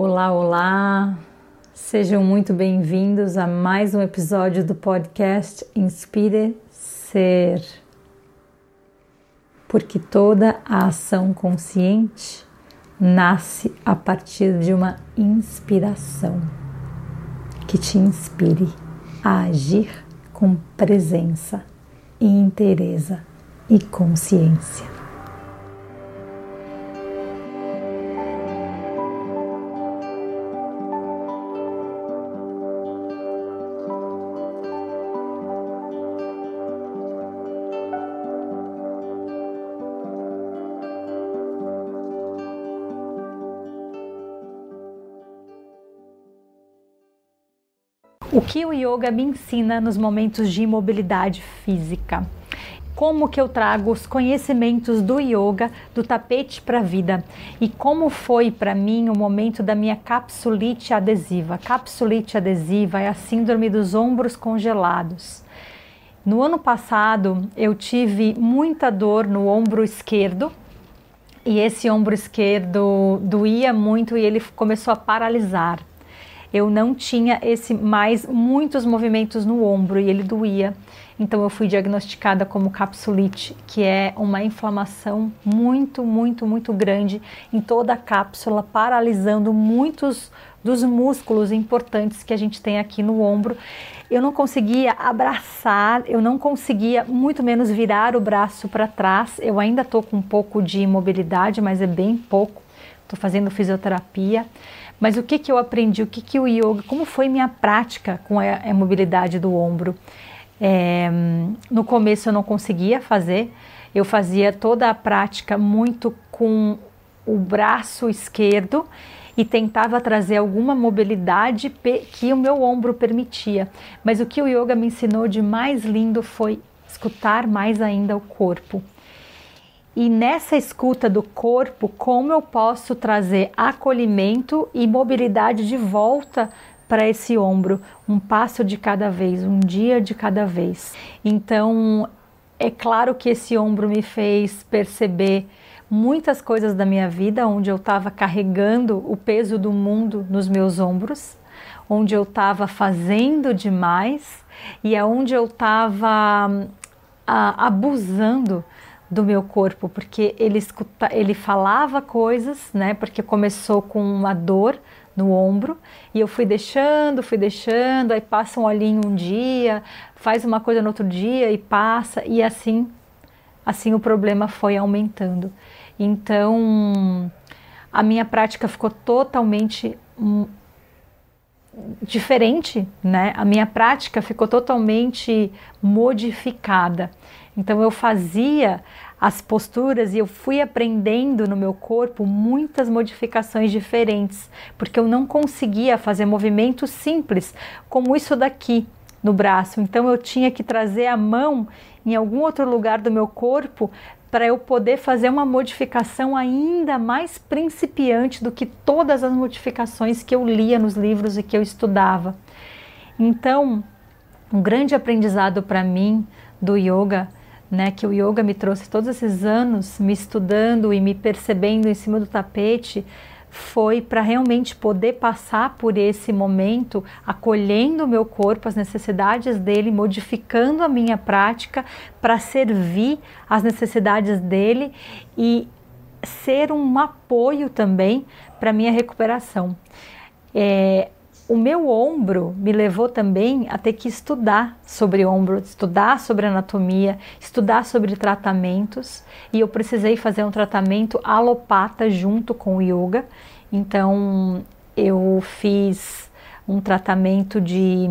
Olá, olá! Sejam muito bem-vindos a mais um episódio do podcast Inspire Ser. Porque toda a ação consciente nasce a partir de uma inspiração que te inspire a agir com presença, inteireza e consciência. O que o yoga me ensina nos momentos de imobilidade física? Como que eu trago os conhecimentos do yoga do tapete para a vida e como foi para mim o momento da minha capsulite adesiva. Capsulite adesiva é a síndrome dos ombros congelados. No ano passado eu tive muita dor no ombro esquerdo e esse ombro esquerdo doía muito e ele começou a paralisar eu não tinha esse mais muitos movimentos no ombro e ele doía. Então eu fui diagnosticada como capsulite, que é uma inflamação muito, muito, muito grande em toda a cápsula, paralisando muitos dos músculos importantes que a gente tem aqui no ombro. Eu não conseguia abraçar, eu não conseguia, muito menos virar o braço para trás. Eu ainda estou com um pouco de imobilidade, mas é bem pouco. Estou fazendo fisioterapia. Mas o que, que eu aprendi? O que, que o yoga, como foi minha prática com a, a mobilidade do ombro? É, no começo eu não conseguia fazer, eu fazia toda a prática muito com o braço esquerdo e tentava trazer alguma mobilidade que o meu ombro permitia. Mas o que o yoga me ensinou de mais lindo foi escutar mais ainda o corpo. E nessa escuta do corpo, como eu posso trazer acolhimento e mobilidade de volta para esse ombro, um passo de cada vez, um dia de cada vez. Então, é claro que esse ombro me fez perceber muitas coisas da minha vida, onde eu estava carregando o peso do mundo nos meus ombros, onde eu estava fazendo demais e aonde eu estava ah, abusando do meu corpo, porque ele escuta, ele falava coisas, né? Porque começou com uma dor no ombro e eu fui deixando, fui deixando, aí passa um olhinho um dia, faz uma coisa no outro dia e passa e assim, assim o problema foi aumentando. Então, a minha prática ficou totalmente hum, diferente, né? A minha prática ficou totalmente modificada. Então eu fazia as posturas e eu fui aprendendo no meu corpo muitas modificações diferentes, porque eu não conseguia fazer movimentos simples como isso daqui no braço. Então eu tinha que trazer a mão em algum outro lugar do meu corpo para eu poder fazer uma modificação ainda mais principiante do que todas as modificações que eu lia nos livros e que eu estudava. Então, um grande aprendizado para mim do yoga né, que o yoga me trouxe todos esses anos me estudando e me percebendo em cima do tapete foi para realmente poder passar por esse momento, acolhendo o meu corpo, as necessidades dele, modificando a minha prática para servir às necessidades dele e ser um apoio também para minha recuperação. É, o meu ombro me levou também a ter que estudar sobre ombro, estudar sobre anatomia, estudar sobre tratamentos. E eu precisei fazer um tratamento alopata junto com o yoga. Então eu fiz um tratamento de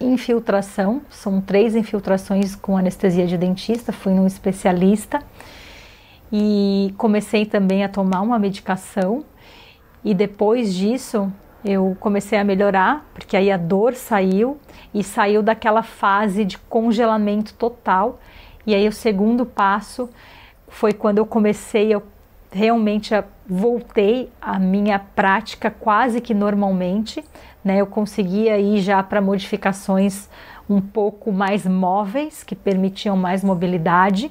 infiltração, são três infiltrações com anestesia de dentista, fui num especialista. E comecei também a tomar uma medicação. E depois disso eu comecei a melhorar, porque aí a dor saiu e saiu daquela fase de congelamento total. E aí o segundo passo foi quando eu comecei, eu realmente voltei à minha prática quase que normalmente, né? Eu conseguia ir já para modificações um pouco mais móveis, que permitiam mais mobilidade,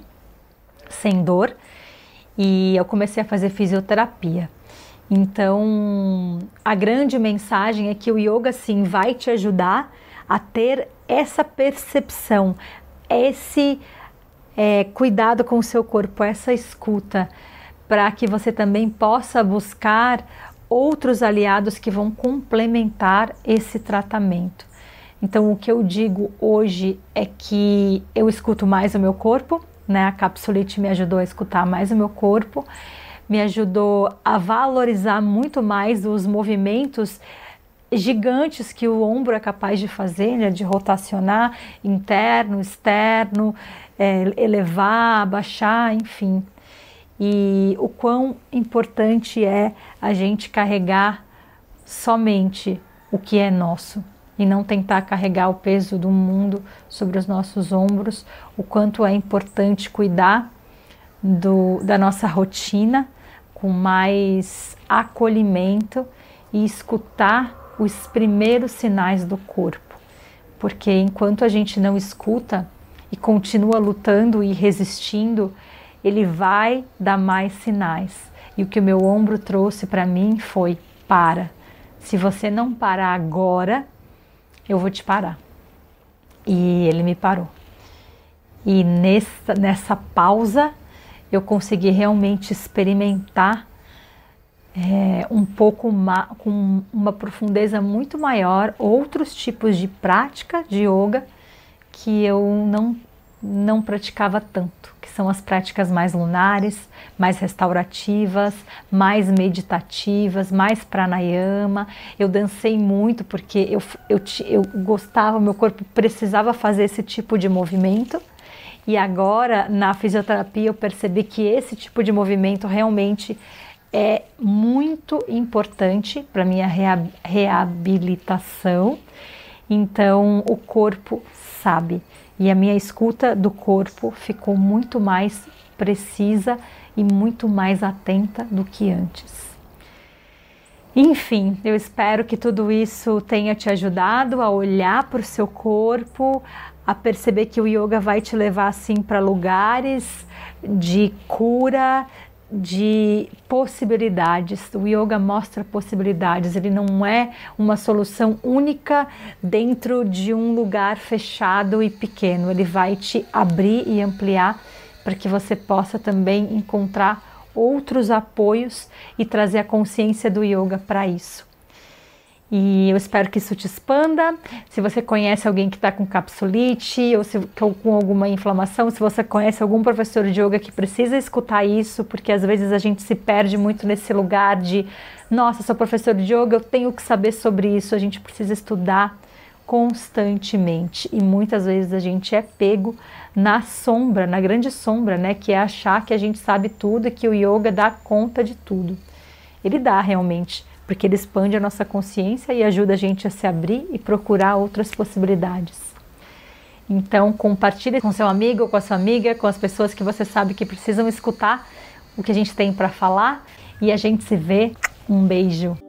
sem dor, e eu comecei a fazer fisioterapia. Então, a grande mensagem é que o yoga sim vai te ajudar a ter essa percepção, esse é, cuidado com o seu corpo, essa escuta, para que você também possa buscar outros aliados que vão complementar esse tratamento. Então, o que eu digo hoje é que eu escuto mais o meu corpo, né? A capsulite me ajudou a escutar mais o meu corpo, me ajudou a valorizar muito mais os movimentos gigantes que o ombro é capaz de fazer, né? de rotacionar interno, externo, é, elevar, abaixar, enfim. E o quão importante é a gente carregar somente o que é nosso e não tentar carregar o peso do mundo sobre os nossos ombros, o quanto é importante cuidar do, da nossa rotina com mais acolhimento e escutar os primeiros sinais do corpo. Porque enquanto a gente não escuta e continua lutando e resistindo, ele vai dar mais sinais. E o que o meu ombro trouxe para mim foi: para. Se você não parar agora, eu vou te parar. E ele me parou. E nessa, nessa pausa eu consegui realmente experimentar é, um pouco com uma profundeza muito maior outros tipos de prática de yoga que eu não não praticava tanto, que são as práticas mais lunares, mais restaurativas, mais meditativas, mais pranayama. Eu dancei muito porque eu, eu, eu gostava, meu corpo precisava fazer esse tipo de movimento. E agora, na fisioterapia, eu percebi que esse tipo de movimento realmente é muito importante para minha reabilitação. Então, o corpo sabe e a minha escuta do corpo ficou muito mais precisa e muito mais atenta do que antes. Enfim, eu espero que tudo isso tenha te ajudado a olhar para o seu corpo, a perceber que o yoga vai te levar assim para lugares de cura, de possibilidades. O yoga mostra possibilidades, ele não é uma solução única dentro de um lugar fechado e pequeno. Ele vai te abrir e ampliar para que você possa também encontrar outros apoios e trazer a consciência do yoga para isso. E eu espero que isso te expanda. Se você conhece alguém que está com capsulite ou se, com alguma inflamação, se você conhece algum professor de yoga que precisa escutar isso, porque às vezes a gente se perde muito nesse lugar de, nossa, sou professor de yoga, eu tenho que saber sobre isso. A gente precisa estudar constantemente e muitas vezes a gente é pego na sombra, na grande sombra, né, que é achar que a gente sabe tudo e que o yoga dá conta de tudo. Ele dá realmente, porque ele expande a nossa consciência e ajuda a gente a se abrir e procurar outras possibilidades. Então, compartilhe com seu amigo, com a sua amiga, com as pessoas que você sabe que precisam escutar o que a gente tem para falar e a gente se vê. Um beijo.